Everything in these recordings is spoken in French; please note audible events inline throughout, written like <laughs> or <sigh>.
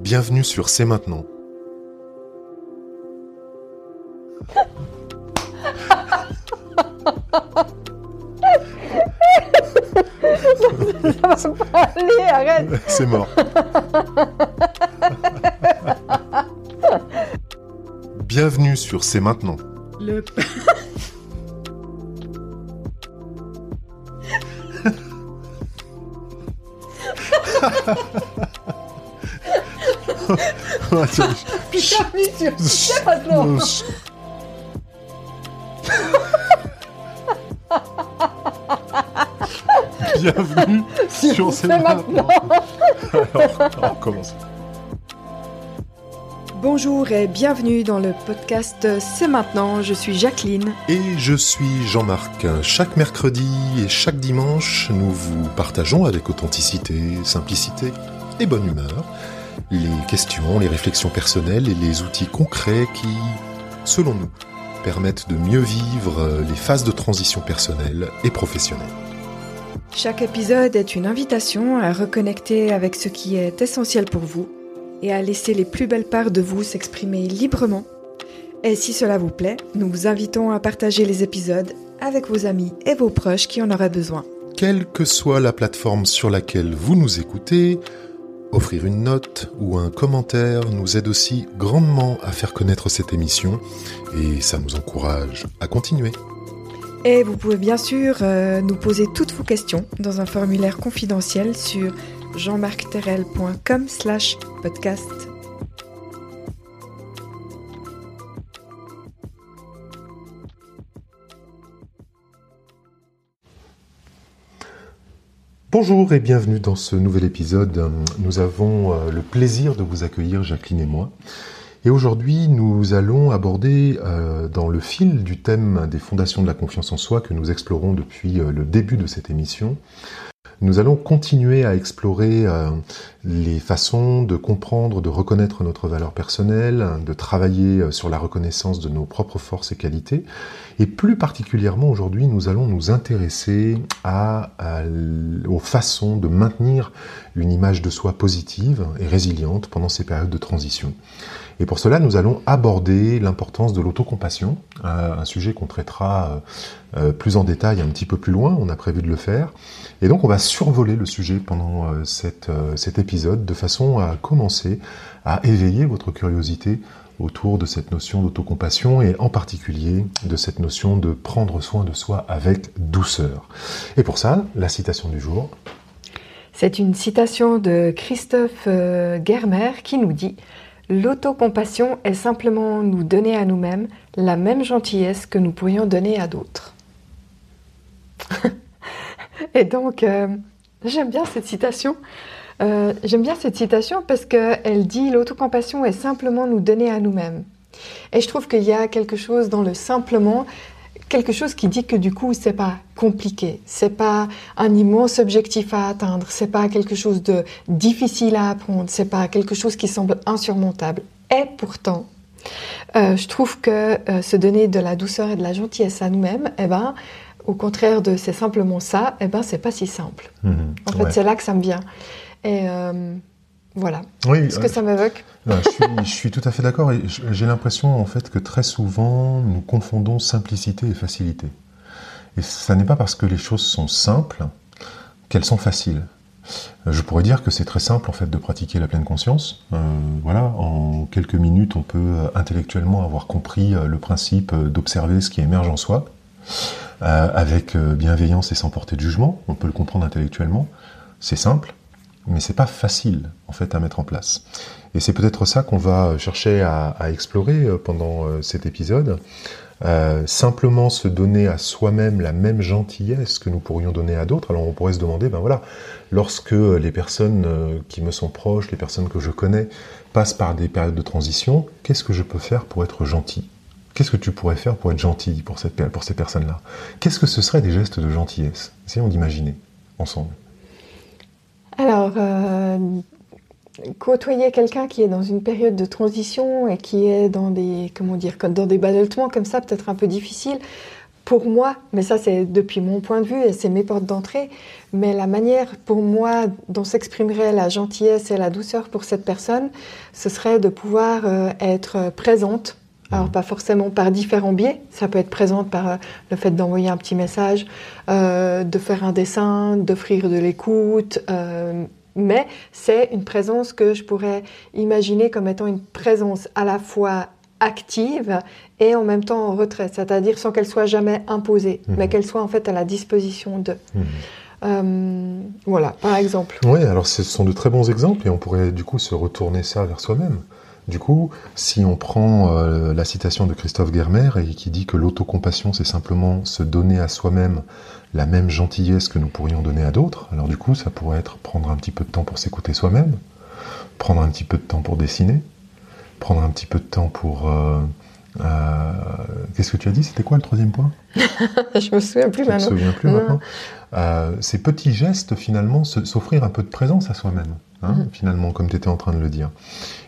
Bienvenue sur C'est maintenant. Ça va pas aller, arrête. C'est mort. <laughs> Bienvenue sur C'est maintenant. Le... Bienvenue sur C'est maintenant. je- Bienvenue sur C'est C'est maintenant. maintenant. Alors, on commence. Bonjour et bienvenue dans le podcast C'est maintenant. Je suis Jacqueline. Et je suis Jean-Marc. Chaque mercredi et chaque dimanche, nous vous partageons avec authenticité, simplicité et bonne humeur les questions, les réflexions personnelles et les outils concrets qui, selon nous, permettent de mieux vivre les phases de transition personnelle et professionnelle. Chaque épisode est une invitation à reconnecter avec ce qui est essentiel pour vous et à laisser les plus belles parts de vous s'exprimer librement. Et si cela vous plaît, nous vous invitons à partager les épisodes avec vos amis et vos proches qui en auraient besoin. Quelle que soit la plateforme sur laquelle vous nous écoutez, offrir une note ou un commentaire nous aide aussi grandement à faire connaître cette émission et ça nous encourage à continuer. Et vous pouvez bien sûr euh, nous poser toutes vos questions dans un formulaire confidentiel sur jeanmarcterrel.com slash podcast. Bonjour et bienvenue dans ce nouvel épisode. Nous avons euh, le plaisir de vous accueillir, Jacqueline et moi. Et aujourd'hui, nous allons aborder euh, dans le fil du thème des fondations de la confiance en soi que nous explorons depuis euh, le début de cette émission. Nous allons continuer à explorer euh, les façons de comprendre, de reconnaître notre valeur personnelle, de travailler euh, sur la reconnaissance de nos propres forces et qualités. Et plus particulièrement aujourd'hui, nous allons nous intéresser aux façons de maintenir une image de soi positive et résiliente pendant ces périodes de transition. Et pour cela, nous allons aborder l'importance de l'autocompassion, euh, un sujet qu'on traitera euh, euh, plus en détail un petit peu plus loin, on a prévu de le faire. Et donc on va survoler le sujet pendant cet épisode de façon à commencer à éveiller votre curiosité autour de cette notion d'autocompassion et en particulier de cette notion de prendre soin de soi avec douceur. Et pour ça, la citation du jour, C'est une citation de Christophe Germer qui nous dit L'autocompassion est simplement nous donner à nous-mêmes la même gentillesse que nous pourrions donner à d'autres. <laughs> Et donc, euh, j'aime bien cette citation. Euh, j'aime bien cette citation parce qu'elle dit l'autocompassion est simplement nous donner à nous-mêmes. Et je trouve qu'il y a quelque chose dans le simplement, quelque chose qui dit que du coup c'est pas compliqué, c'est pas un immense objectif à atteindre, c'est pas quelque chose de difficile à apprendre, c'est pas quelque chose qui semble insurmontable. Et pourtant, euh, je trouve que euh, se donner de la douceur et de la gentillesse à nous-mêmes, eh ben, au contraire de c'est simplement ça, eh ben c'est pas si simple. En fait, Ouais. c'est là que ça me vient. Et euh, voilà. Oui, Ce que ça m'évoque? Non, je, suis, je suis tout à fait d'accord et j'ai l'impression en fait que très souvent nous confondons simplicité et facilité. Et ça n'est pas parce que les choses sont simples qu'elles sont faciles. Euh, Je pourrais dire que c'est très simple en fait de pratiquer la pleine conscience. Euh, voilà, en quelques minutes, on peut euh, intellectuellement avoir compris euh, le principe euh, d'observer ce qui émerge en soi, euh, avec euh, bienveillance et sans porter de jugement. On peut le comprendre intellectuellement. C'est simple, mais c'est pas facile en fait à mettre en place. Et c'est peut-être ça qu'on va chercher à, explorer euh, pendant euh, cet épisode. Euh, simplement se donner à soi-même la même gentillesse que nous pourrions donner à d'autres. Alors on pourrait se demander, ben voilà, lorsque les personnes qui me sont proches, les personnes que je connais, passent par des périodes de transition, qu'est-ce que je peux faire pour être gentil? Qu'est-ce que tu pourrais faire pour être gentil pour, pour ces personnes-là? Qu'est-ce que ce serait des gestes de gentillesse? Essayons d'imaginer ensemble. Alors, euh, côtoyer quelqu'un qui est dans une période de transition et qui est dans des, comment dire, comme dans des ballottements comme ça, peut-être un peu difficile. pour moi, mais ça c'est depuis mon point de vue et c'est mes portes d'entrée, mais la manière pour moi dont s'exprimerait la gentillesse et la douceur pour cette personne, ce serait de pouvoir euh, être présente. Alors mmh. pas forcément par différents biais, ça peut être présente par euh, le fait d'envoyer un petit message, euh, de faire un dessin, d'offrir de l'écoute, mais c'est une présence que je pourrais imaginer comme étant une présence à la fois active et en même temps en retrait, c'est-à-dire sans qu'elle soit jamais imposée, mmh. mais qu'elle soit en fait à la disposition de. Mmh. Euh, voilà, par exemple. Oui, alors ce sont de très bons exemples et on pourrait du coup se retourner ça vers soi-même. Du coup, si on prend euh, la citation de Christophe Germer et qui dit que l'autocompassion, c'est simplement se donner à soi-même la même gentillesse que nous pourrions donner à d'autres, alors du coup, ça pourrait être prendre un petit peu de temps pour s'écouter soi-même, prendre un petit peu de temps pour dessiner, prendre un petit peu de temps pour... Euh, qu'est-ce que tu as dit? C'était quoi le troisième point? <laughs> Je me souviens plus maintenant. Je me souviens plus maintenant? Euh, ces petits gestes, finalement, s'offrir un peu de présence à soi-même, hein, mhm. finalement, comme tu étais en train de le dire.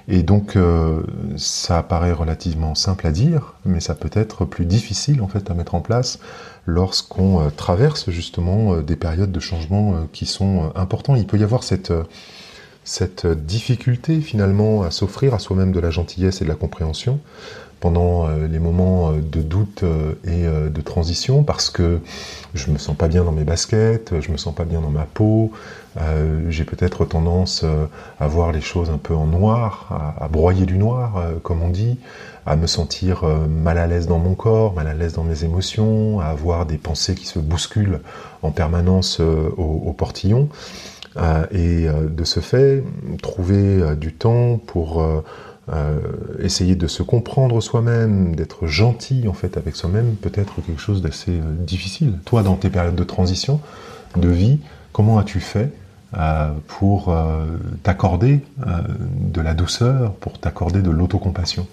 Et donc, euh, ça paraît relativement simple à dire, mais ça peut être plus difficile, en fait, à mettre en place lorsqu'on euh, traverse, justement, des périodes de changement qui sont importants. Il peut y avoir cette cette difficulté finalement à s'offrir à soi-même de la gentillesse et de la compréhension, pendant euh, les moments euh, de doute euh, et de transition parce que je me sens pas bien dans mes baskets, je me sens pas bien dans ma peau, j'ai peut-être tendance à voir les choses un peu en noir, à, broyer du noir, comme on dit, à me sentir mal à l'aise dans mon corps, mal à l'aise dans mes émotions, à avoir des pensées qui se bousculent en permanence au, portillon. et de ce fait, trouver du temps pour euh, essayer de se comprendre soi-même, d'être gentil en fait avec soi-même, peut être quelque chose d'assez euh, difficile. Toi, dans tes périodes de transition, de vie, comment as-tu fait euh, pour t'accorder de la douceur, pour t'accorder de l'autocompassion?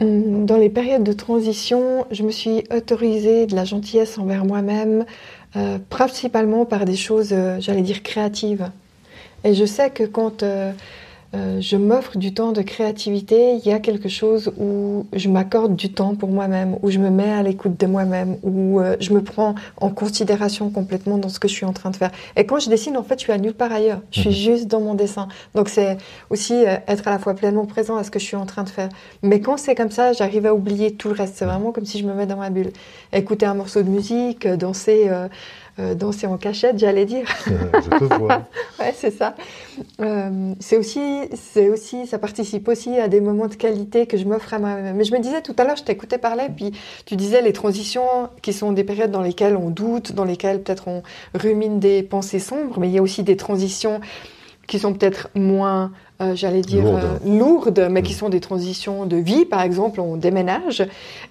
Hum, dans les périodes de transition, je me suis autorisée de la gentillesse envers moi-même, principalement par des choses, j'allais dire, créatives. Et je sais que quand euh, euh, je m'offre du temps de créativité, il y a quelque chose où je m'accorde du temps pour moi-même, où je me mets à l'écoute de moi-même, où euh, je me prends en considération complètement dans ce que je suis en train de faire. Et quand je dessine, en fait, je suis à nulle part ailleurs. Je suis mhm. juste dans mon dessin. Donc c'est aussi être à la fois pleinement présent à ce que je suis en train de faire. Mais quand c'est comme ça, j'arrive à oublier tout le reste. C'est vraiment comme si je me mets dans ma bulle. Écouter un morceau de musique, danser euh, danser en cachette, j'allais dire. <laughs> Je te vois. ouais, c'est ça. Euh, c'est aussi, c'est aussi, ça participe aussi à des moments de qualité que je m'offre à moi-même. Mais je me disais tout à l'heure, je t'écoutais parler, puis tu disais les transitions qui sont des périodes dans lesquelles on doute, dans lesquelles peut-être on rumine des pensées sombres, mais il y a aussi des transitions qui sont peut-être moins euh, j'allais dire, euh, lourdes, mais qui sont des transitions de vie. Par exemple, on déménage.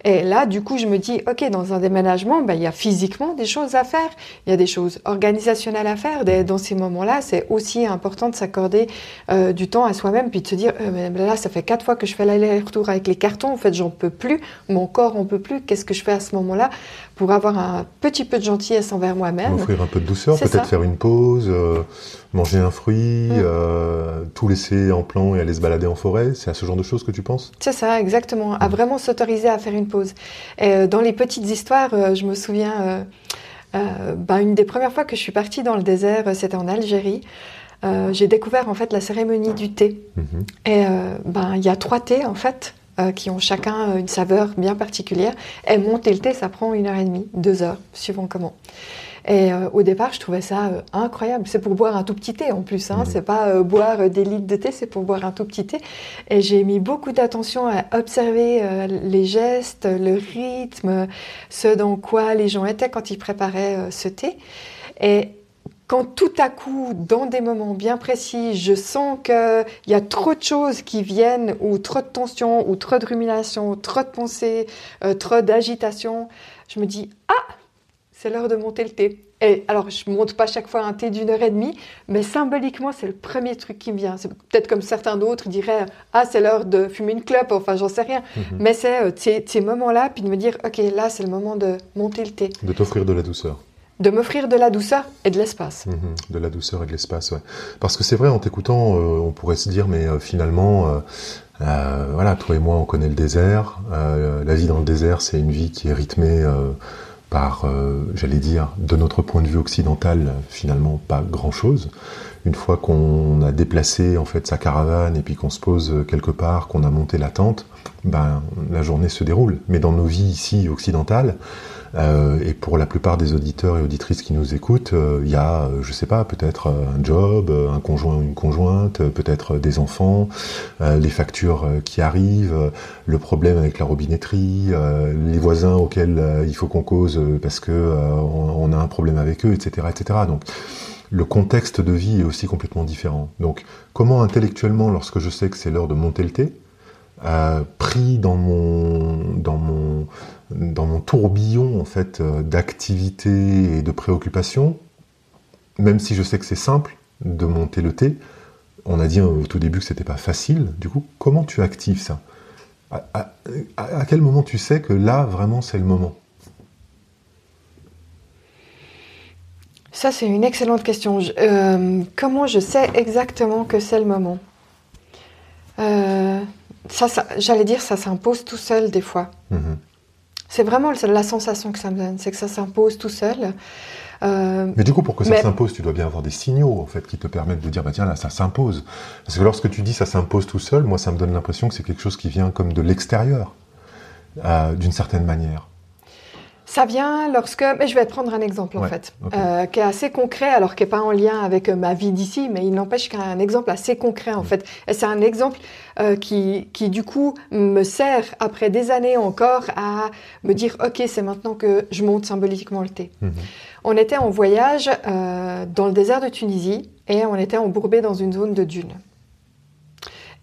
Et là, du coup, je me dis, OK, dans un déménagement, ben, il y a physiquement des choses à faire. Il y a des choses organisationnelles à faire. Dans ces moments-là, c'est aussi important de s'accorder euh, du temps à soi-même, puis de se dire, là, ça fait quatre fois que je fais l'aller-retour avec les cartons. En fait, j'en peux plus. Mon corps en peut plus. Qu'est-ce que je fais à ce moment-là? Pour avoir un petit peu de gentillesse envers moi-même Offrir un peu de douceur, peut-être faire une pause, manger un fruit, mm. tout laisser en plan et aller se balader en forêt C'est à ce genre de choses que tu penses? C'est ça, exactement. À vraiment s'autoriser à faire une pause. Euh, dans les petites histoires, euh, je me souviens, euh, ben, une des premières fois que je suis partie dans le désert, c'était en Algérie. j'ai découvert en fait la cérémonie du thé. Mhm. Et ben il y a trois thés en fait qui ont chacun une saveur bien particulière. Et monter le thé, ça prend une heure et demie, deux heures, suivant comment. Et euh, au départ, je trouvais ça euh, incroyable. C'est pour boire un tout petit thé en plus. Hein. C'est pas euh, boire des litres de thé, c'est pour boire un tout petit thé. Et j'ai mis beaucoup d'attention à observer les gestes, le rythme, ce dans quoi les gens étaient quand ils préparaient ce thé. Et quand tout à coup, dans des moments bien précis, je sens qu'il y a trop de choses qui viennent, ou trop de tensions, ou trop de rumination, trop de pensées, trop d'agitation, je me dis Ah, c'est l'heure de monter le thé. Et alors, je monte pas chaque fois un thé d'une heure et demie, mais symboliquement, c'est le premier truc qui me vient. C'est peut-être comme certains d'autres diraient Ah, c'est l'heure de fumer une clope, enfin, j'en sais rien. Mhm. Mais c'est euh, ces, moments-là, puis de me dire Ok, là, c'est le moment de monter le thé. De t'offrir de la douceur. De m'offrir de la douceur et de l'espace. Mhm, de la douceur et de l'espace, ouais. Parce que c'est vrai, en t'écoutant, euh, on pourrait se dire, mais euh, finalement, euh, voilà, toi et moi, on connaît le désert. la vie dans le désert, c'est une vie qui est rythmée par, j'allais dire, de notre point de vue occidental, finalement, pas grand-chose. Une fois qu'on a déplacé en fait sa caravane et puis qu'on se pose quelque part, qu'on a monté la tente, ben la journée se déroule. Mais dans nos vies ici occidentales, euh, et pour la plupart des auditeurs et auditrices qui nous écoutent, euh, il y a, euh, je sais pas, peut-être un job, un conjoint ou une conjointe, peut-être des enfants, les factures qui arrivent, le problème avec la robinetterie, les voisins auxquels il faut qu'on cause parce que on, a un problème avec eux, etc., etc. Donc le contexte de vie est aussi complètement différent. Donc, comment intellectuellement, lorsque je sais que c'est l'heure de monter le thé, pris dans mon, dans mon, dans mon tourbillon en fait euh, d'activités et de préoccupations, même si je sais que c'est simple de monter le thé, on a dit au tout début que c'était pas facile. Du coup, comment tu actives ça? À, quel moment tu sais que là vraiment c'est le moment? Ça c'est une excellente question. Euh, comment je sais exactement que c'est le moment? Euh, ça, j'allais dire, ça s'impose tout seul des fois. Mm-hmm. C'est vraiment la sensation que ça me donne, c'est que ça s'impose tout seul. Euh, mais du coup, pour que ça s'impose, tu dois bien avoir des signaux en fait qui te permettent de dire bah tiens là ça s'impose. Parce que lorsque tu dis ça s'impose tout seul, moi ça me donne l'impression que c'est quelque chose qui vient comme de l'extérieur, euh, d'une certaine manière. Ça vient lorsque, mais je vais te prendre un exemple en fait, euh, qui est assez concret, alors qui n'est pas en lien avec euh, ma vie d'ici, mais il n'empêche qu'un exemple assez concret en fait. Et c'est un exemple euh, qui, qui du coup me sert après des années encore à me dire, ok, c'est maintenant que je monte symboliquement le thé. Mhm. On était en voyage dans le désert de Tunisie et on était embourbé dans une zone de dunes.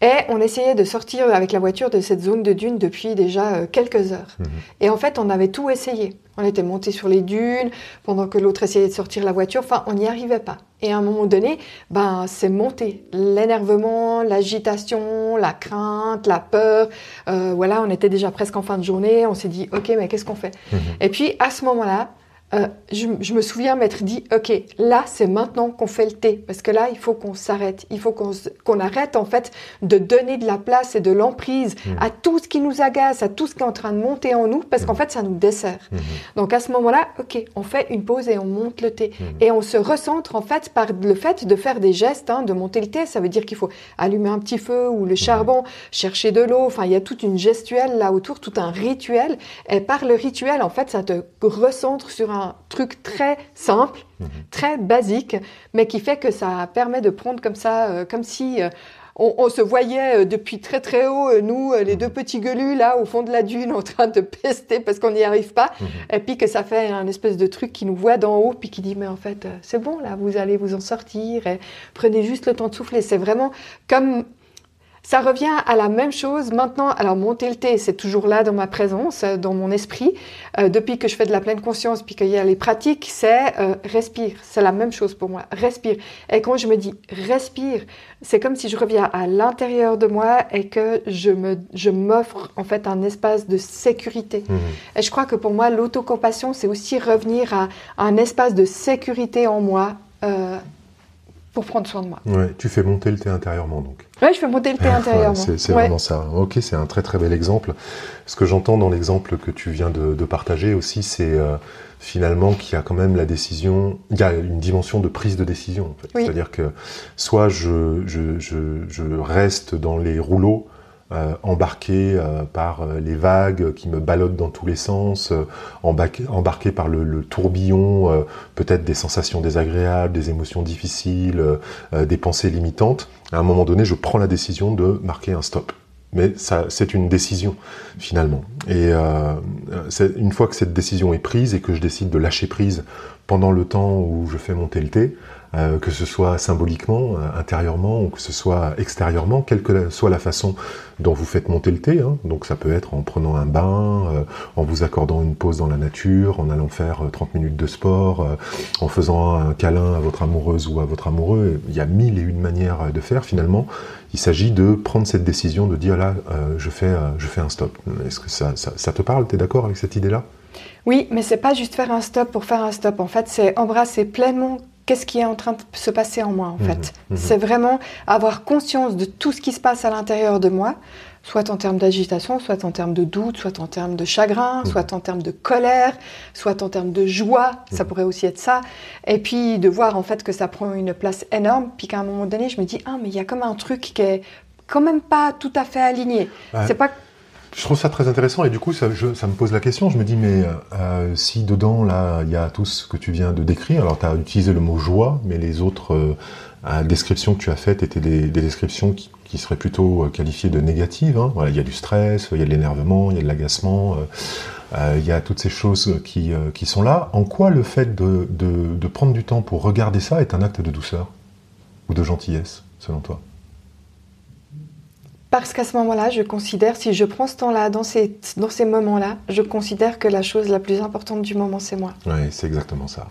Et on essayait de sortir avec la voiture de cette zone de dunes depuis déjà euh, quelques heures. Mhm. Et en fait, on avait tout essayé. On était monté sur les dunes pendant que l'autre essayait de sortir la voiture. Enfin, on n'y arrivait pas. Et à un moment donné, ben, c'est monté. L'énervement, l'agitation, la crainte, la peur. Euh, voilà, on était déjà presque en fin de journée. On s'est dit, OK, mais qu'est-ce qu'on fait? Mhm. Et puis, à ce moment-là, euh, je, me souviens m'être dit, ok, là c'est maintenant qu'on fait le thé, parce que là il faut qu'on s'arrête, il faut qu'on arrête en fait de donner de la place et de l'emprise mmh. à tout ce qui nous agace, à tout ce qui est en train de monter en nous, parce qu'en mmh. fait ça nous dessert. Mmh. Donc à ce moment-là, ok, on fait une pause et on monte le thé, et on se recentre en fait par le fait de faire des gestes, hein, de monter le thé, ça veut dire qu'il faut allumer un petit feu ou le charbon, chercher de l'eau, enfin il y a toute une gestuelle là autour, tout un rituel, et par le rituel en fait ça te recentre sur un truc très simple, mhm. très basique, mais qui fait que ça permet de prendre comme ça, euh, comme si euh, on, se voyait euh, depuis très très haut, nous, les deux petits gueulus là au fond de la dune <laughs> en train de pester parce qu'on n'y arrive pas, mhm. et puis que ça fait un espèce de truc qui nous voit d'en haut, puis qui dit mais en fait c'est bon là, vous allez vous en sortir, et prenez juste le temps de souffler. C'est vraiment comme ça revient à la même chose maintenant. Alors monter le thé, c'est toujours là dans ma présence, euh, dans mon esprit. Euh, depuis que je fais de la pleine conscience, puis qu'il y a les pratiques, c'est euh, respire. C'est la même chose pour moi. Respire. Et quand je me dis respire, c'est comme si je reviens à l'intérieur de moi et que je me, je m'offre en fait un espace de sécurité. Mmh. Et je crois que pour moi, l'autocompassion, c'est aussi revenir à, un espace de sécurité en moi. Euh, pour prendre soin de moi. Ouais, tu fais monter le thé intérieurement donc. Oui, je fais monter le thé <laughs> intérieurement. c'est vraiment ça. Ok, c'est un très très bel exemple. Ce que j'entends dans l'exemple que tu viens de, partager aussi, c'est euh, finalement qu'il y a quand même la décision, il y a une dimension de prise de décision. En fait. C'est-à-dire que soit je, je, je, je, reste dans les rouleaux euh, embarqué euh, par euh, les vagues qui me ballottent dans tous les sens, embarqué, par le, tourbillon, peut-être des sensations désagréables, des émotions difficiles, des pensées limitantes. À un moment donné, je prends la décision de marquer un stop. Mais c'est une décision finalement. Et une fois que cette décision est prise et que je décide de lâcher prise pendant le temps où je fais monter le thé, euh, que ce soit symboliquement, euh, intérieurement, ou que ce soit extérieurement, quelle que soit la façon dont vous faites monter le thé. Hein. Donc ça peut être en prenant un bain, euh, en vous accordant une pause dans la nature, en allant faire 30 minutes de sport, en faisant un câlin à votre amoureuse ou à votre amoureux. Il y a mille et une manières de faire finalement. Il s'agit de prendre cette décision de dire là, je, fais, je fais un stop. Est-ce que ça, ça, te parle? Tu es d'accord avec cette idée-là? Oui, mais c'est pas juste faire un stop pour faire un stop. En fait, c'est embrasser pleinement qu'est-ce qui est en train de se passer en moi, en Mhm, fait. mhm. C'est vraiment avoir conscience de tout ce qui se passe à l'intérieur de moi, soit en termes d'agitation, soit en termes de doute, soit en termes de chagrin, Mhm. soit en termes de colère, soit en termes de joie, ça pourrait aussi être ça. Et puis de voir en fait que ça prend une place énorme, puis qu'à un moment donné, je me dis, ah, mais il y a comme un truc qui est quand même pas tout à fait aligné. Ouais. C'est pas Je trouve ça très intéressant et du coup ça, me pose la question, je me dis mais euh, si dedans là il y a tout ce que tu viens de décrire, alors tu as utilisé le mot joie, mais les autres euh, descriptions que tu as faites étaient des, des descriptions qui, seraient plutôt euh, qualifiées de négatives. hein. Voilà, il y a du stress, il y a de l'énervement, il y a de l'agacement, il y a toutes ces choses qui, sont là. En quoi le fait de prendre du temps pour regarder ça est un acte de douceur ou de gentillesse selon toi? Parce qu'à ce moment-là, je considère, si je prends ce temps-là, dans ces, dans ces moments-là, je considère que la chose la plus importante du moment, c'est moi. Oui, c'est exactement ça.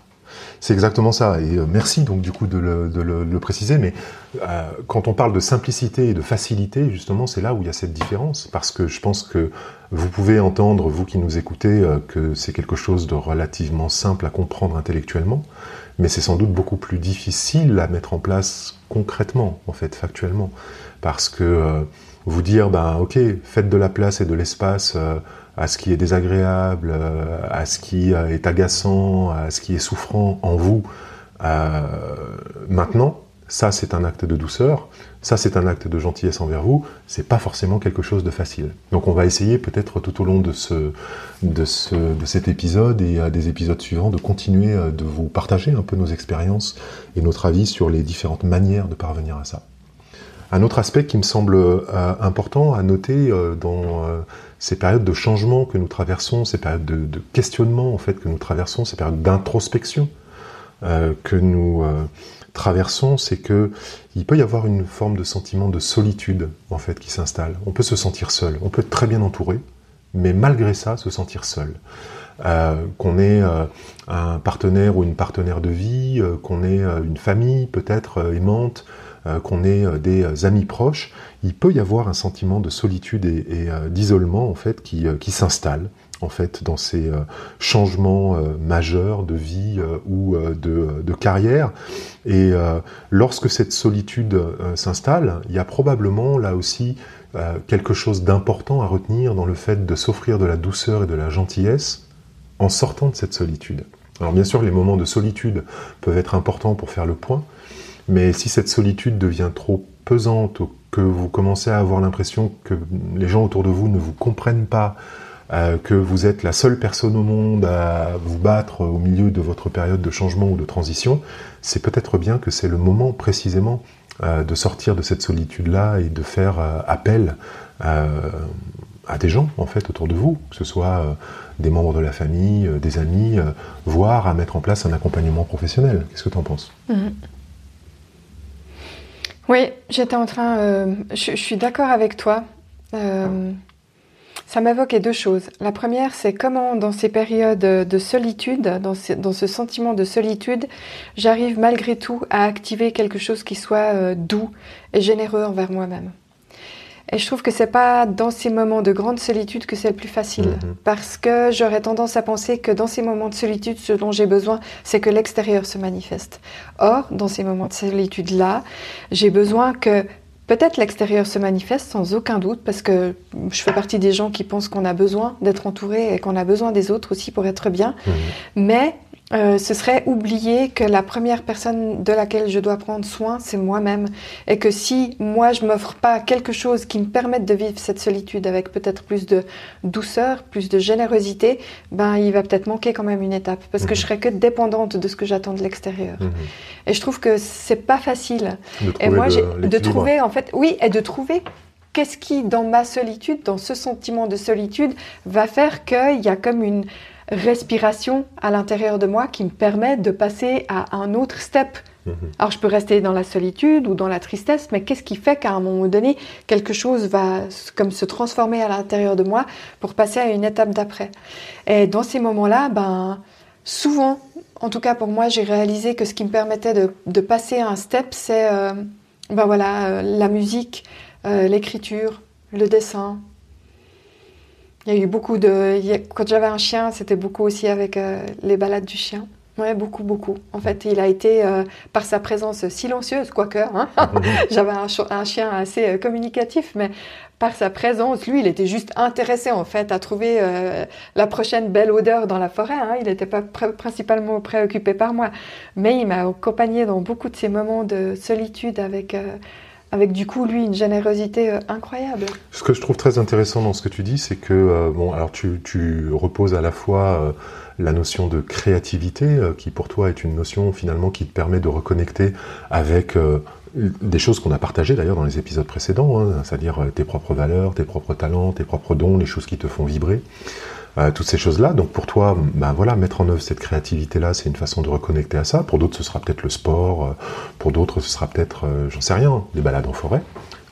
C'est exactement ça. Et euh, merci donc du coup de le, de le- préciser. Mais euh, quand on parle de simplicité et de facilité, justement, c'est là où il y a cette différence. Parce que je pense que vous pouvez entendre, vous qui nous écoutez, euh, que c'est quelque chose de relativement simple à comprendre intellectuellement. Mais c'est sans doute beaucoup plus difficile à mettre en place concrètement, en fait, factuellement. Parce que vous dire, ben ok, faites de la place et de l'espace euh, à ce qui est désagréable, euh, à ce qui euh, est agaçant, à ce qui est souffrant en vous, maintenant, ça c'est un acte de douceur, ça c'est un acte de gentillesse envers vous, c'est pas forcément quelque chose de facile. Donc on va essayer peut-être tout au long de, ce, de, ce, de cet épisode et des épisodes suivants de continuer de vous partager un peu nos expériences et notre avis sur les différentes manières de parvenir à ça. Un autre aspect qui me semble euh, important à noter euh, dans euh, ces périodes de changement que nous traversons, ces périodes de, questionnement en fait que nous traversons, ces périodes d'introspection que nous traversons, c'est que il peut y avoir une forme de sentiment de solitude en fait qui s'installe. On peut se sentir seul, on peut être très bien entouré, mais malgré ça se sentir seul. Qu'on ait un partenaire ou une partenaire de vie, qu'on ait une famille peut-être aimante, qu'on ait euh, des euh, amis proches, il peut y avoir un sentiment de solitude et, euh, d'isolement en fait qui, euh, qui s'installe en fait dans ces euh, changements euh, majeurs de vie euh, ou euh, de, de carrière. Et euh, lorsque cette solitude euh, s'installe, il y a probablement là aussi euh, quelque chose d'important à retenir dans le fait de s'offrir de la douceur et de la gentillesse en sortant de cette solitude. Alors bien sûr, les moments de solitude peuvent être importants pour faire le point, mais si cette solitude devient trop pesante ou que vous commencez à avoir l'impression que les gens autour de vous ne vous comprennent pas, euh, que vous êtes la seule personne au monde à vous battre au milieu de votre période de changement ou de transition, c'est peut-être bien que c'est le moment précisément euh, de sortir de cette solitude-là et de faire euh, appel à des gens en fait autour de vous, que ce soit des membres de la famille, des amis, voire à mettre en place un accompagnement professionnel. Qu'est-ce que tu en penses Oui, j'étais en train. euh, je, suis d'accord avec toi. Euh, ça m'évoquait deux choses. La première, c'est comment, dans ces périodes de solitude, dans ce, dans ce sentiment de solitude, j'arrive malgré tout à activer quelque chose qui soit euh, doux et généreux envers moi-même. Et je trouve que c'est pas dans ces moments de grande solitude que c'est le plus facile. Mhm. Parce que j'aurais tendance à penser que dans ces moments de solitude, ce dont j'ai besoin, c'est que l'extérieur se manifeste. Or, dans ces moments de solitude-là, j'ai besoin que peut-être l'extérieur se manifeste sans aucun doute, parce que je fais partie des gens qui pensent qu'on a besoin d'être entouré et qu'on a besoin des autres aussi pour être bien. Mhm. Mais euh, ce serait oublier que la première personne de laquelle je dois prendre soin, c'est moi-même. Et que si moi, je m'offre pas quelque chose qui me permette de vivre cette solitude avec peut-être plus de douceur, plus de générosité, ben, il va peut-être manquer quand même une étape. Parce que Mhm. je serai que dépendante de ce que j'attends de l'extérieur. Mhm. Et je trouve que c'est pas facile. De Et moi, de trouver, en fait, oui, et de trouver qu'est-ce qui, dans ma solitude, dans ce sentiment de solitude, va faire qu'il y a comme une respiration à l'intérieur de moi qui me permet de passer à un autre step. Mhm. Alors, je peux rester dans la solitude ou dans la tristesse, mais qu'est-ce qui fait qu'à un moment donné, quelque chose va comme se transformer à l'intérieur de moi pour passer à une étape d'après? Et dans ces moments-là, ben, souvent, en tout cas pour moi, j'ai réalisé que ce qui me permettait de, de passer à un step, c'est euh, ben voilà, euh, la musique, euh, l'écriture, le dessin. Il y a eu beaucoup de. Quand j'avais un chien, c'était beaucoup aussi avec les balades du chien. Oui, beaucoup, beaucoup. En fait, il a été, euh, par sa présence silencieuse, quoique, hein, <laughs> <laughs> j'avais un, chien assez euh, communicatif, mais par sa présence, lui, il était juste intéressé, en fait, à trouver euh, la prochaine belle odeur dans la forêt. Hein. Il n'était pas principalement préoccupé par moi, mais il m'a accompagné dans beaucoup de ces moments de solitude avec avec du coup, lui, une générosité incroyable. Ce que je trouve très intéressant dans ce que tu dis, c'est que, bon, alors tu, tu, reposes à la fois la notion de créativité, euh, qui pour toi est une notion finalement qui te permet de reconnecter avec euh, des choses qu'on a partagées d'ailleurs dans les épisodes précédents, hein, c'est-à-dire euh, tes propres valeurs, tes propres talents, tes propres dons, les choses qui te font vibrer. Toutes ces choses-là. Donc pour toi, ben voilà, mettre en œuvre cette créativité-là, c'est une façon de reconnecter à ça. Pour d'autres, ce sera peut-être le sport. pour d'autres, ce sera peut-être, j'en sais rien, des balades en forêt.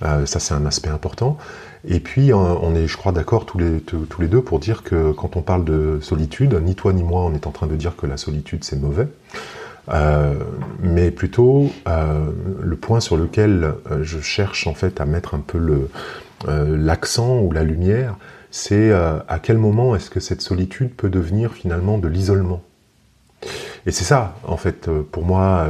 ça, c'est un aspect important. Et puis, on est, je crois, d'accord tous les, deux pour dire que quand on parle de solitude, ni toi ni moi, on est en train de dire que la solitude, c'est mauvais. Euh, mais plutôt euh, le point sur lequel euh, je cherche en fait à mettre un peu l'accent ou la lumière, c'est à quel moment est-ce que cette solitude peut devenir finalement de l'isolement? Et c'est ça, en fait, pour moi,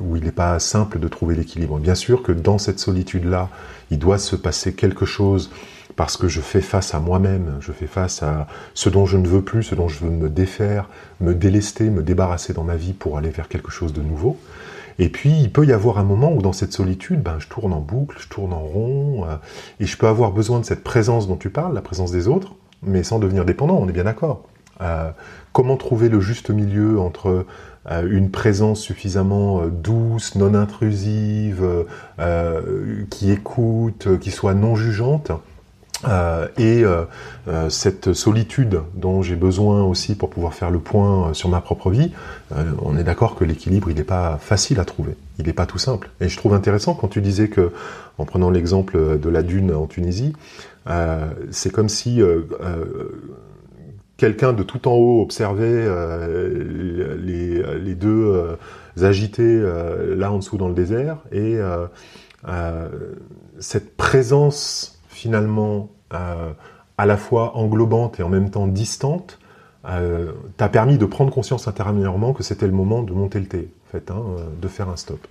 où il n'est pas simple de trouver l'équilibre. Bien sûr que dans cette solitude-là, il doit se passer quelque chose parce que je fais face à moi-même, je fais face à ce dont je ne veux plus, ce dont je veux me défaire, me délester, me débarrasser dans ma vie pour aller vers quelque chose de nouveau. Et puis, il peut y avoir un moment où dans cette solitude, ben, je tourne en boucle, je tourne en rond, euh, et je peux avoir besoin de cette présence dont tu parles, la présence des autres, mais sans devenir dépendant, on est bien d'accord. Euh, comment trouver le juste milieu entre euh, une présence suffisamment douce, non intrusive, qui écoute, qui soit non jugeante. Et cette solitude dont j'ai besoin aussi pour pouvoir faire le point sur ma propre vie, on est d'accord que l'équilibre il n'est pas facile à trouver, il n'est pas tout simple. Et je trouve intéressant quand tu disais que, en prenant l'exemple de la dune en Tunisie, c'est comme si quelqu'un de tout en haut observait euh, les, deux euh, agités euh, là en dessous dans le désert et cette présence finalement à la fois englobante et en même temps distante t'a permis de prendre conscience intérieurement que c'était le moment de monter le thé, en fait, hein, de faire un stop.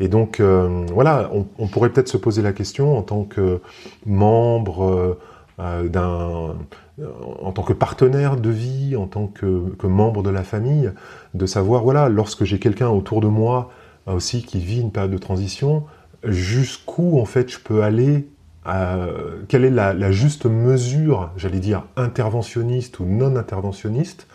Et donc voilà, on, pourrait peut-être se poser la question en tant que membre d'un en tant que partenaire de vie, en tant que, membre de la famille, de savoir, voilà, lorsque j'ai quelqu'un autour de moi euh, aussi qui vit une période de transition, jusqu'où en fait je peux aller, quelle est la, juste mesure, j'allais dire interventionniste ou non interventionniste,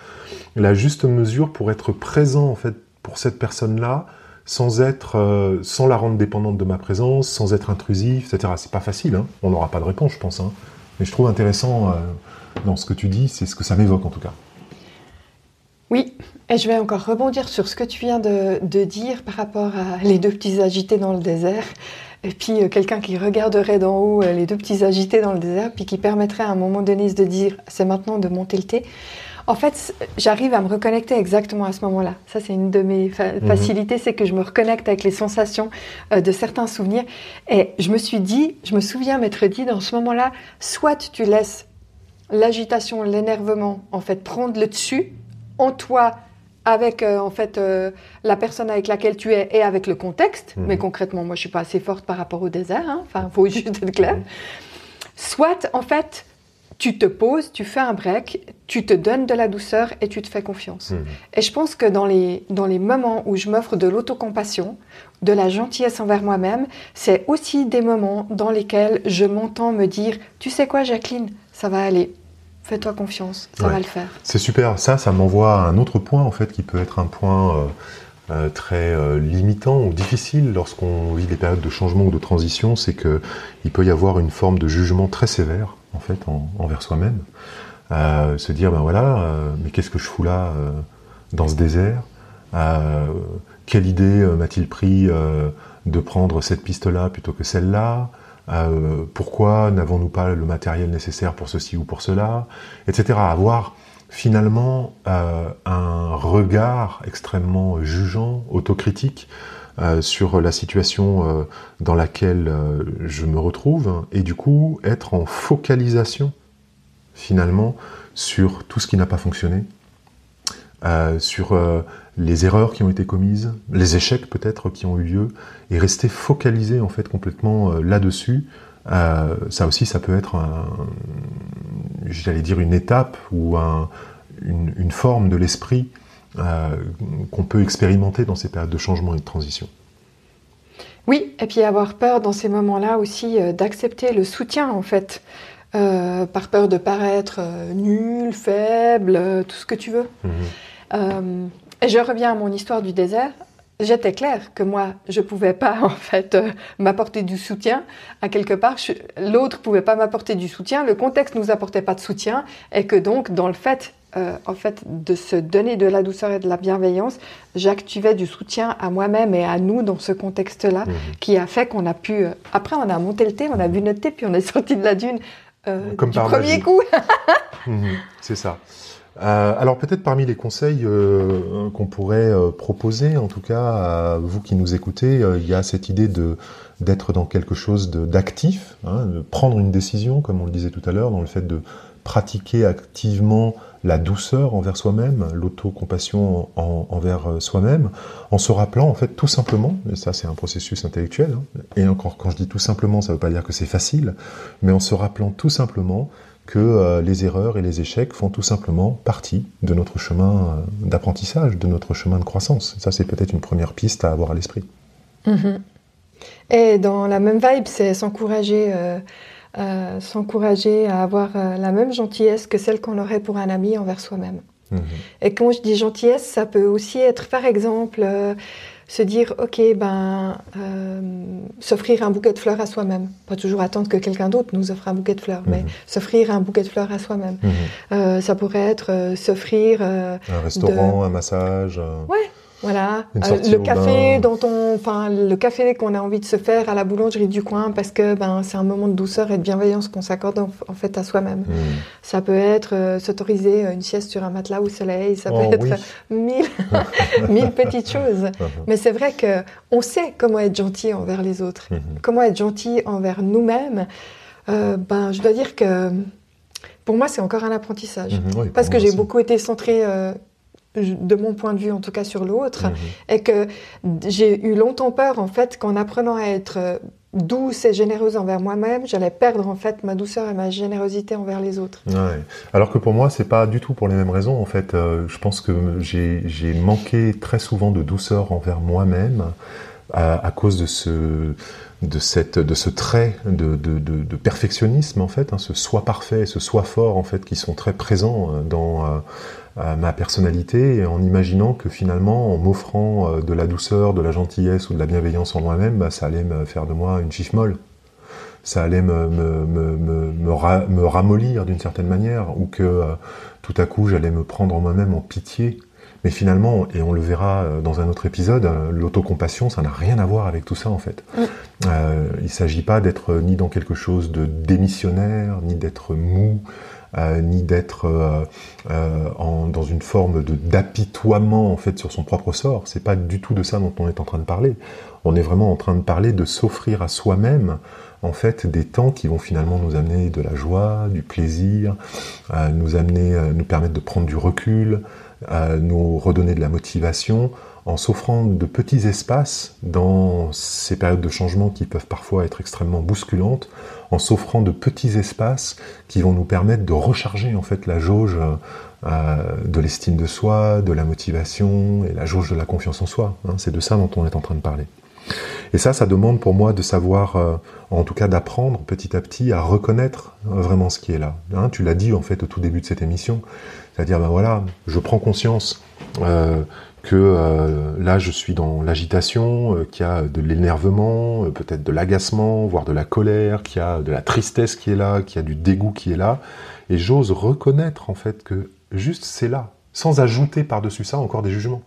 la juste mesure pour être présent en fait pour cette personne-là, sans être, euh, sans la rendre dépendante de ma présence, sans être intrusif, etc. C'est pas facile, hein. on n'aura pas de réponse, je pense. Hein. Mais je trouve intéressant. Euh, dans ce que tu dis, c'est ce que ça m'évoque en tout cas. Oui, et je vais encore rebondir sur ce que tu viens de, dire par rapport à les deux petits agités dans le désert, et puis euh, quelqu'un qui regarderait d'en haut euh, les deux petits agités dans le désert, puis qui permettrait à un moment donné de dire c'est maintenant de monter le thé. En fait, j'arrive à me reconnecter exactement à ce moment-là. Ça, c'est une de mes mhm. facilités, c'est que je me reconnecte avec les sensations euh, de certains souvenirs. Et je me suis dit, je me souviens m'être dit dans ce moment-là, soit tu laisses l'agitation, l'énervement, en fait, prendre le dessus en toi avec euh, en fait euh, la personne avec laquelle tu es et avec le contexte. Mhm. Mais concrètement, moi, je suis pas assez forte par rapport au désert. Hein. Enfin, faut <laughs> juste être clair. Mhm. Soit, en fait, tu te poses, tu fais un break, tu te donnes de la douceur et tu te fais confiance. Mhm. Et je pense que dans les, dans les moments où je m'offre de l'autocompassion, de la gentillesse envers moi-même, c'est aussi des moments dans lesquels je m'entends me dire, tu sais quoi Jacqueline, ça va aller. Fais-toi confiance, ça va le faire. C'est super. Ça, ça m'envoie à un autre point en fait qui peut être un point euh, euh, très euh, limitant ou difficile lorsqu'on vit des périodes de changement ou de transition, c'est que il peut y avoir une forme de jugement très sévère en fait envers soi-même. se dire ben voilà, mais qu'est-ce que je fous là dans ce désert? Quelle idée m'a-t-il pris de prendre cette piste-là plutôt que celle-là? Euh, pourquoi n'avons-nous pas le matériel nécessaire pour ceci ou pour cela, etc. Avoir finalement euh, un regard extrêmement jugeant, autocritique euh, sur la situation dans laquelle je me retrouve et du coup être en focalisation finalement sur tout ce qui n'a pas fonctionné, euh, sur euh, les erreurs qui ont été commises, les échecs peut-être qui ont eu lieu, et rester focalisé en fait complètement euh, là-dessus. ça aussi, ça peut être, j'allais dire, une étape ou une, une, forme de l'esprit qu'on peut expérimenter dans ces périodes de changement et de transition. Oui, et puis avoir peur dans ces moments-là aussi d'accepter le soutien en fait. Euh, par peur de paraître euh, nul, faible, euh, tout ce que tu veux. Et je reviens à mon histoire du désert. J'étais claire que moi, je pouvais pas <laughs> en fait m'apporter du soutien à quelque part. L'autre pouvait pas m'apporter du soutien. Le contexte nous apportait pas de soutien, et que donc dans le fait en fait, de se donner de la douceur et de la bienveillance, j'activais du soutien à moi-même et à nous dans ce contexte-là, mhm. qui a fait qu'on a pu. après, on a monté le thé, on a bu notre thé, puis on est <laughs> sorti de la dune euh, Comme du premier coup. <laughs> Mhm, c'est ça. Euh, alors peut-être parmi les conseils euh, qu'on pourrait proposer, en tout cas à vous qui nous écoutez, il y a cette idée de d'être dans quelque chose d'actif, hein, de prendre une décision, comme on le disait tout à l'heure, dans le fait de pratiquer activement la douceur envers soi-même, l'autocompassion envers euh, soi-même, en se rappelant en fait tout simplement, et ça c'est un processus intellectuel, hein, et encore quand je dis tout simplement, ça ne veut pas dire que c'est facile, mais en se rappelant tout simplement que euh, les erreurs et les échecs font tout simplement partie de notre chemin euh, d'apprentissage, de notre chemin de croissance. Ça c'est peut-être une première piste à avoir à l'esprit. Mm-hmm. Et dans la même vibe, c'est s'encourager. Euh, s'encourager à avoir euh, la même gentillesse que celle qu'on aurait pour un ami envers soi-même. Mhm. Et quand je dis gentillesse, ça peut aussi être, par exemple, se dire, ok, ben, s'offrir un bouquet de fleurs à soi-même. Pas toujours attendre que quelqu'un d'autre nous offre un bouquet de fleurs, mais mhm. s'offrir un bouquet de fleurs à soi-même. Mhm. ça pourrait être s'offrir... un restaurant, un massage. Ouais, voilà, euh, le café dont on, enfin le café qu'on a envie de se faire à la boulangerie du coin parce que ben c'est un moment de douceur et de bienveillance qu'on s'accorde en, fait à soi-même. Hmm. Ça peut être euh, s'autoriser une sieste sur un matelas au soleil, ça peut oh être <laughs> mille, <laughs> mille petites choses. <laughs> Uh-huh. Mais c'est vrai que on sait comment être gentil envers les autres, hmm. comment être gentil envers nous-mêmes. Euh, ben je dois dire que pour moi c'est encore un apprentissage hmm, parce que j'ai beaucoup été centrée de mon point de vue en tout cas sur l'autre, mhm. et que j'ai eu longtemps peur en fait qu'en apprenant à être euh, douce et généreuse envers moi-même, j'allais perdre en fait ma douceur et ma générosité envers les autres. Alors que pour moi, c'est pas du tout pour les mêmes raisons. En fait, euh, je pense que j'ai manqué très souvent de douceur envers moi-même à, cause de ce de cette de ce trait de, de, perfectionnisme en fait, hein, ce soi parfait, ce soi fort en fait, qui sont très présents euh, dans ma personnalité en imaginant que finalement, en m'offrant euh, de la douceur, de la gentillesse ou de la bienveillance en moi-même, bah, ça allait me faire de moi une chiffre molle. Ça allait me, me, me, me, ramollir d'une certaine manière, ou que euh, tout à coup j'allais me prendre en moi-même en pitié. Mais finalement, et on le verra euh, dans un autre épisode, l'autocompassion, ça n'a rien à voir avec tout ça en fait. Il ne s'agit pas d'être ni dans quelque chose de démissionnaire, ni d'être mou, euh, ni d'être euh, euh, dans une forme d'apitoiement en sur son propre sort. C'est pas du tout de ça dont on est en train de parler. On est vraiment en train de parler de s'offrir à soi-même en fait des temps qui vont finalement nous amener de la joie, du plaisir, nous amener, nous permettre de prendre du recul, nous redonner de la motivation en s'offrant de petits espaces dans ces périodes de changement qui peuvent parfois être extrêmement bousculantes, en s'offrant de petits espaces qui vont nous permettre de recharger en fait la jauge euh, de l'estime de soi, de la motivation et la jauge de la confiance en soi. Hein. c'est de ça dont on est en train de parler. Et ça, ça demande pour moi de savoir, euh, en tout cas d'apprendre petit à petit à reconnaître vraiment ce qui est là. Hein. tu l'as dit en fait au tout début de cette émission, c'est-à-dire ben voilà, je prends conscience euh, que euh, là je suis dans l'agitation, euh, qu'il y a de l'énervement, euh, peut-être de l'agacement, voire de la colère, qu'il y a de la tristesse qui est là, qu'il y a du dégoût qui est là, et j'ose reconnaître en fait que juste c'est là, sans ajouter par-dessus ça encore des jugements.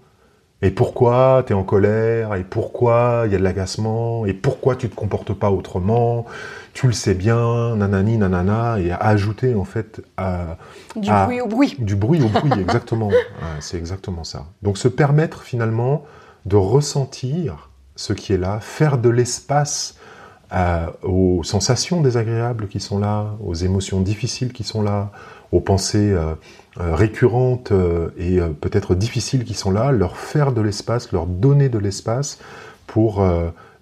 Et pourquoi tu es en colère? Et pourquoi il y a de l'agacement? Et pourquoi tu te comportes pas autrement? Tu le sais bien, nanani, nanana, et à ajouter en fait à, du bruit au bruit. Du bruit au bruit, <laughs> exactement. c'est exactement ça. Donc se permettre finalement de ressentir ce qui est là, faire de l'espace euh, aux sensations désagréables qui sont là, aux émotions difficiles qui sont là, aux pensées récurrentes et peut-être difficiles qui sont là, leur faire de l'espace, leur donner de l'espace pour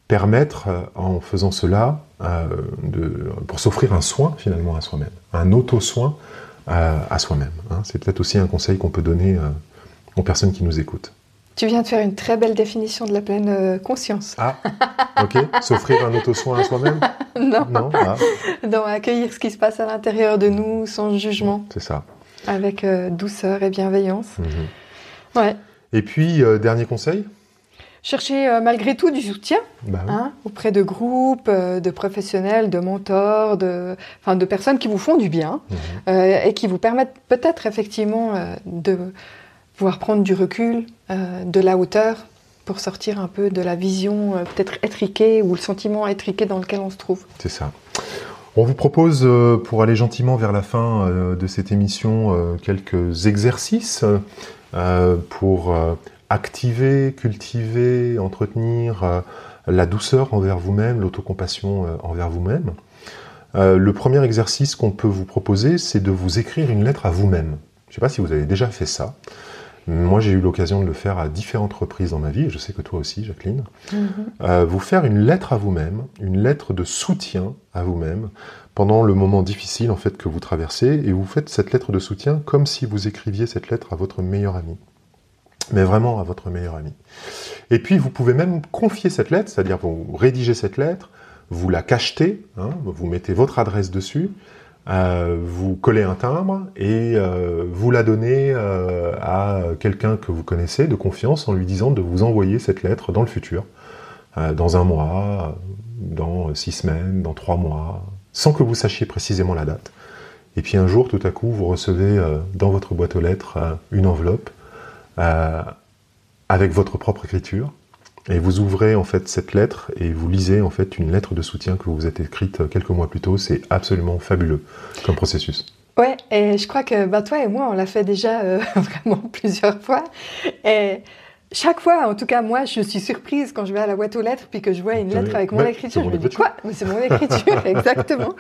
permettre, en faisant cela, de, pour s'offrir un soin finalement à soi-même, un auto-soin à soi-même. Hein. C'est peut-être aussi un conseil qu'on peut donner aux personnes qui nous écoutent. Tu viens de faire une très belle définition de la pleine euh, conscience. Ah, ok. S'offrir un auto-soin à soi-même? <laughs> Non. Non ah. Dans accueillir ce qui se passe à l'intérieur de nous sans jugement. C'est ça. Avec euh, douceur et bienveillance. Mhm. Ouais. Et puis, euh, dernier conseil? Chercher malgré tout du soutien bah hein, auprès de groupes, de professionnels, de mentors, de, de personnes qui vous font du bien mhm. et qui vous permettent peut-être effectivement de pouvoir prendre du recul, euh, de la hauteur, pour sortir un peu de la vision euh, peut-être étriquée ou le sentiment étriqué dans lequel on se trouve. C'est ça. On vous propose, euh, pour aller gentiment vers la fin de cette émission, quelques exercices pour activer, cultiver, entretenir la douceur envers vous-même, l'autocompassion envers vous-même. Le premier exercice qu'on peut vous proposer, c'est de vous écrire une lettre à vous-même. Je ne sais pas si vous avez déjà fait ça. Moi, j'ai eu l'occasion de le faire à différentes reprises dans ma vie, et je sais que toi aussi, Jacqueline. Mhm. Euh, vous faire une lettre à vous-même, une lettre de soutien à vous-même pendant le moment difficile en fait que vous traversez, et vous faites cette lettre de soutien comme si vous écriviez cette lettre à votre meilleur ami, mais vraiment à votre meilleur ami. Et puis, vous pouvez même confier cette lettre, c'est-à-dire vous rédigez cette lettre, vous la cachetez, hein, vous mettez votre adresse dessus, vous collez un timbre et euh, vous la donnez euh, à quelqu'un que vous connaissez de confiance en lui disant de vous envoyer cette lettre dans le futur, dans un mois, dans six semaines, dans trois mois, sans que vous sachiez précisément la date. Et puis un jour, tout à coup, vous recevez dans votre boîte aux lettres une enveloppe avec votre propre écriture et vous ouvrez en fait cette lettre et vous lisez en fait une lettre de soutien que vous êtes écrite quelques mois plus tôt. C'est absolument fabuleux comme processus. Ouais, et je crois que bah, toi et moi, on l'a fait déjà euh, <laughs> vraiment plusieurs fois. Et chaque fois, en tout cas moi, je suis surprise quand je vais à la boîte aux lettres puis que je vois une lettre avec mon écriture. Je me dis quoi? Mais c'est mon écriture, <laughs> exactement.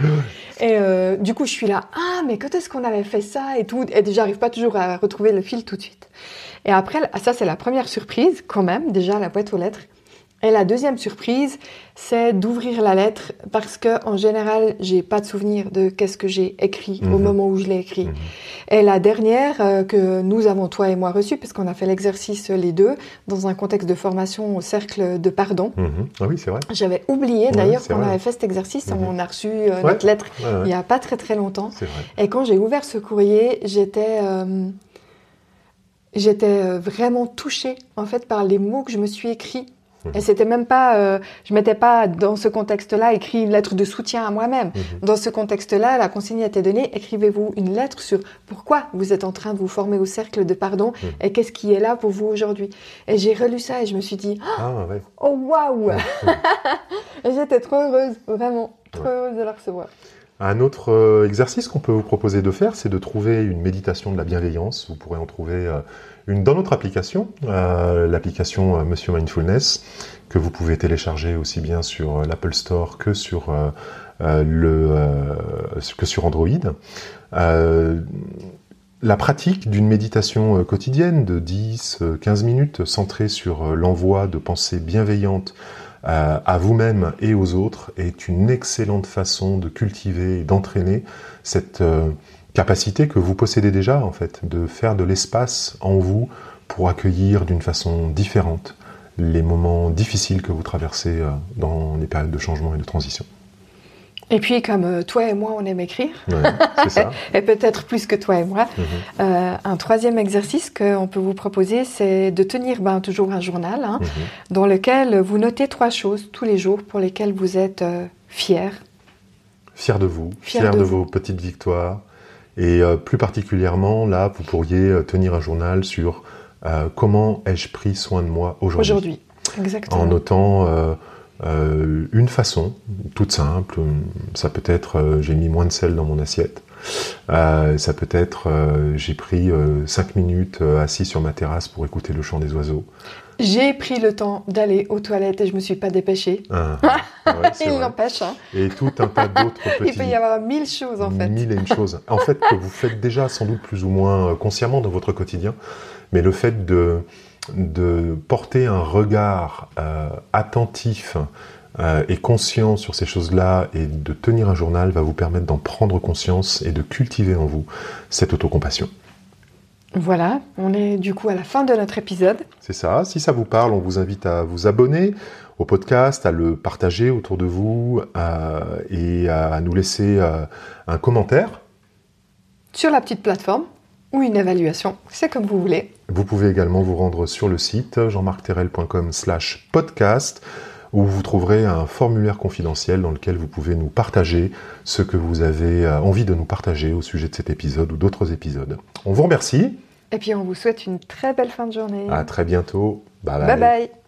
Et euh, du coup, je suis là, ah mais quand est-ce qu'on avait fait ça et tout Et j'arrive pas toujours à retrouver le fil tout de suite. Et après, ça c'est la première surprise quand même, déjà la boîte aux lettres. Et la deuxième surprise, c'est d'ouvrir la lettre parce que en général, j'ai pas de souvenir de qu'est-ce que j'ai écrit au mhm. moment où je l'ai écrit. Mhm. Et la dernière euh, que nous avons toi et moi reçue, parce qu'on a fait l'exercice les deux dans un contexte de formation au cercle de pardon. Mhm. Ah oui, c'est vrai. J'avais oublié d'ailleurs qu'on avait fait cet exercice. On a reçu euh, notre lettre il y a pas très très longtemps. Et quand j'ai ouvert ce courrier, j'étais euh, j'étais vraiment touchée en fait par les mots que je me suis écrits Mhm. Et c'était même pas, euh, je m'étais pas dans ce contexte-là écrit une lettre de soutien à moi-même. Mhm. Dans ce contexte-là, la consigne a été donnée. Écrivez-vous une lettre sur pourquoi vous êtes en train de vous former au cercle de pardon mhm. et qu'est-ce qui est là pour vous aujourd'hui. Et j'ai relu ça et je me suis dit, ah, <gasps> oh waouh <laughs> Et j'étais trop heureuse, vraiment trop heureuse de la recevoir. Un autre euh, exercice qu'on peut vous proposer de faire, c'est de trouver une méditation de la bienveillance. Vous pourrez en trouver euh, dans notre application, euh, l'application Monsieur Mindfulness, que vous pouvez télécharger aussi bien sur l'Apple Store que sur, le, que sur Android. la pratique d'une méditation quotidienne de 10-15 minutes centrée sur l'envoi de pensées bienveillantes euh, à vous-même et aux autres est une excellente façon de cultiver et d'entraîner cette euh, capacité que vous possédez déjà en fait, de faire de l'espace en vous pour accueillir d'une façon différente les moments difficiles que vous traversez euh, dans les périodes de changement et de transition. Et puis, comme euh, toi et moi, on aime écrire, <laughs> et peut-être plus que toi et moi, mhm. euh, un troisième exercice qu'on peut vous proposer, c'est de tenir ben, toujours un journal hein, mhm. dans lequel vous notez trois choses tous les jours pour lesquelles vous êtes euh, fier. Fier de vous, fier, de, vos petites victoires. Et plus particulièrement, là, vous pourriez tenir un journal sur comment ai-je pris soin de moi aujourd'hui. Aujourd'hui, exactement. En notant une façon, toute simple. Ça peut être j'ai mis moins de sel dans mon assiette. Ça peut être j'ai pris 5 minutes assis sur ma terrasse pour écouter le chant des oiseaux. J'ai pris le temps d'aller aux toilettes et je me suis pas dépêchée. Ah, <laughs> Il n'empêche. Hein. Et tout un tas d'autres petits... <laughs> Il peut y avoir mille choses en fait. Mille et une choses. En fait, que vous faites déjà sans doute plus ou moins euh, consciemment dans votre quotidien, mais le fait de, de porter un regard euh, attentif euh, et conscient sur ces choses-là et de tenir un journal va vous permettre d'en prendre conscience et de cultiver en vous cette autocompassion. Voilà, on est du coup à la fin de notre épisode. C'est ça. Si ça vous parle, on vous invite à vous abonner au podcast, à le partager autour de vous et à nous laisser euh, un commentaire. Sur la petite plateforme ou une évaluation, c'est comme vous voulez. Vous pouvez également vous rendre sur le site jean-marc-terrel.com slash podcast où vous trouverez un formulaire confidentiel dans lequel vous pouvez nous partager ce que vous avez euh, envie de nous partager au sujet de cet épisode ou d'autres épisodes. On vous remercie. Et puis on vous souhaite une très belle fin de journée. À très bientôt. Bye bye. bye, bye.